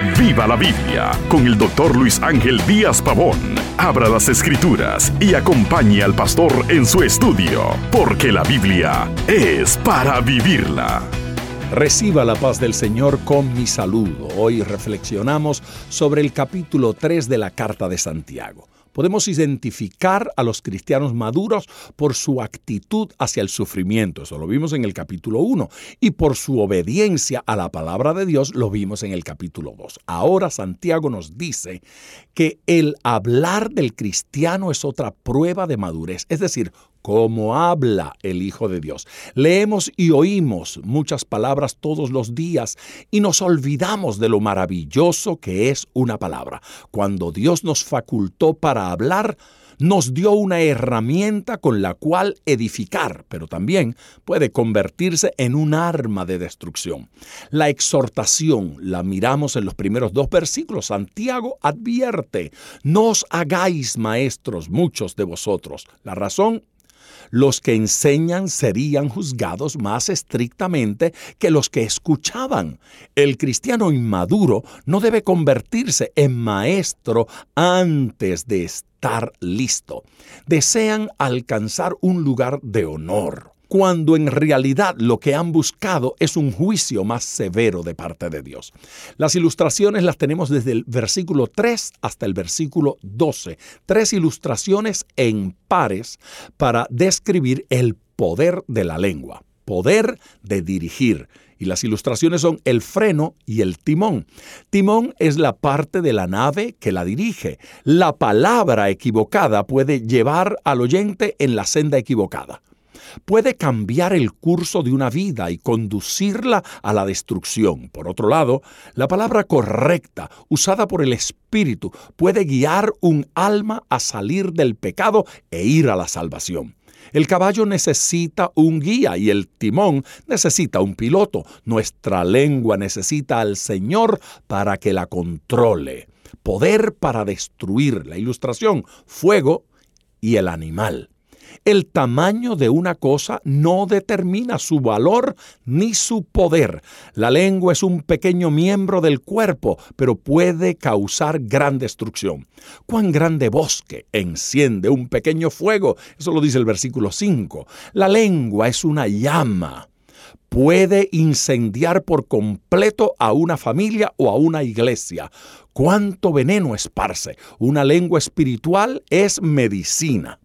Viva la Biblia con el doctor Luis Ángel Díaz Pavón. Abra las escrituras y acompañe al pastor en su estudio, porque la Biblia es para vivirla. Reciba la paz del Señor con mi saludo. Hoy reflexionamos sobre el capítulo 3 de la carta de Santiago. Podemos identificar a los cristianos maduros por su actitud hacia el sufrimiento, eso lo vimos en el capítulo 1, y por su obediencia a la palabra de Dios, lo vimos en el capítulo 2. Ahora Santiago nos dice que el hablar del cristiano es otra prueba de madurez, es decir, cómo habla el Hijo de Dios. Leemos y oímos muchas palabras todos los días y nos olvidamos de lo maravilloso que es una palabra. Cuando Dios nos facultó para hablar, nos dio una herramienta con la cual edificar, pero también puede convertirse en un arma de destrucción. La exhortación la miramos en los primeros dos versículos. Santiago advierte, no os hagáis maestros muchos de vosotros. La razón los que enseñan serían juzgados más estrictamente que los que escuchaban. El cristiano inmaduro no debe convertirse en maestro antes de estar listo. Desean alcanzar un lugar de honor cuando en realidad lo que han buscado es un juicio más severo de parte de Dios. Las ilustraciones las tenemos desde el versículo 3 hasta el versículo 12. Tres ilustraciones en pares para describir el poder de la lengua, poder de dirigir. Y las ilustraciones son el freno y el timón. Timón es la parte de la nave que la dirige. La palabra equivocada puede llevar al oyente en la senda equivocada puede cambiar el curso de una vida y conducirla a la destrucción. Por otro lado, la palabra correcta, usada por el Espíritu, puede guiar un alma a salir del pecado e ir a la salvación. El caballo necesita un guía y el timón necesita un piloto. Nuestra lengua necesita al Señor para que la controle. Poder para destruir. La ilustración, fuego y el animal. El tamaño de una cosa no determina su valor ni su poder. La lengua es un pequeño miembro del cuerpo, pero puede causar gran destrucción. ¿Cuán grande bosque enciende un pequeño fuego? Eso lo dice el versículo 5. La lengua es una llama puede incendiar por completo a una familia o a una iglesia. ¿Cuánto veneno esparce? Una lengua espiritual es medicina.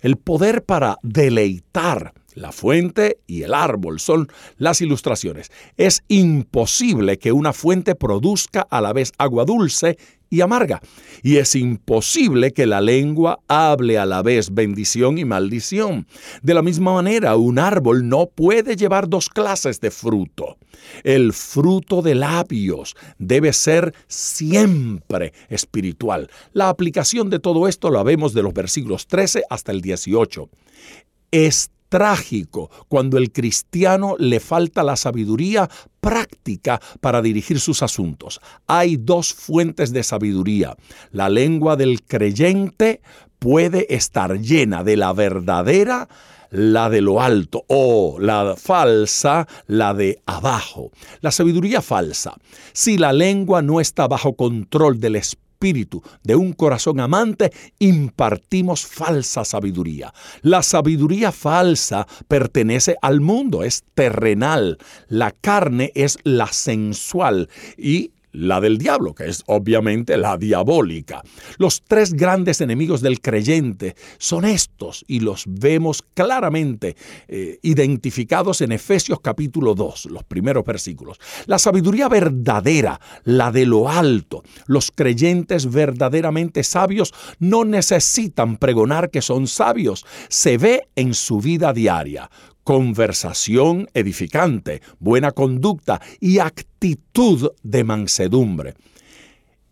El poder para deleitar la fuente y el árbol son las ilustraciones. Es imposible que una fuente produzca a la vez agua dulce y amarga. Y es imposible que la lengua hable a la vez bendición y maldición. De la misma manera, un árbol no puede llevar dos clases de fruto. El fruto de labios debe ser siempre espiritual. La aplicación de todo esto la vemos de los versículos 13 hasta el 18. Es trágico cuando el cristiano le falta la sabiduría práctica para dirigir sus asuntos. Hay dos fuentes de sabiduría. La lengua del creyente puede estar llena de la verdadera, la de lo alto, o la falsa, la de abajo. La sabiduría falsa. Si la lengua no está bajo control del Espíritu, espíritu de un corazón amante, impartimos falsa sabiduría. La sabiduría falsa pertenece al mundo, es terrenal. La carne es la sensual y la del diablo, que es obviamente la diabólica. Los tres grandes enemigos del creyente son estos y los vemos claramente eh, identificados en Efesios capítulo 2, los primeros versículos. La sabiduría verdadera, la de lo alto. Los creyentes verdaderamente sabios no necesitan pregonar que son sabios, se ve en su vida diaria conversación edificante, buena conducta y actitud de mansedumbre.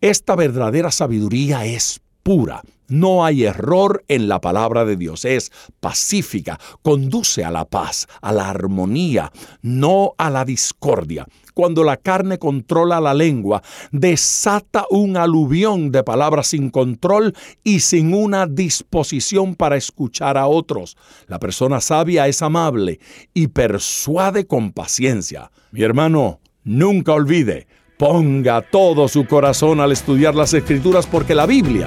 Esta verdadera sabiduría es pura. No hay error en la palabra de Dios. Es pacífica, conduce a la paz, a la armonía, no a la discordia cuando la carne controla la lengua, desata un aluvión de palabras sin control y sin una disposición para escuchar a otros. La persona sabia es amable y persuade con paciencia. Mi hermano, nunca olvide, Ponga todo su corazón al estudiar las escrituras porque la Biblia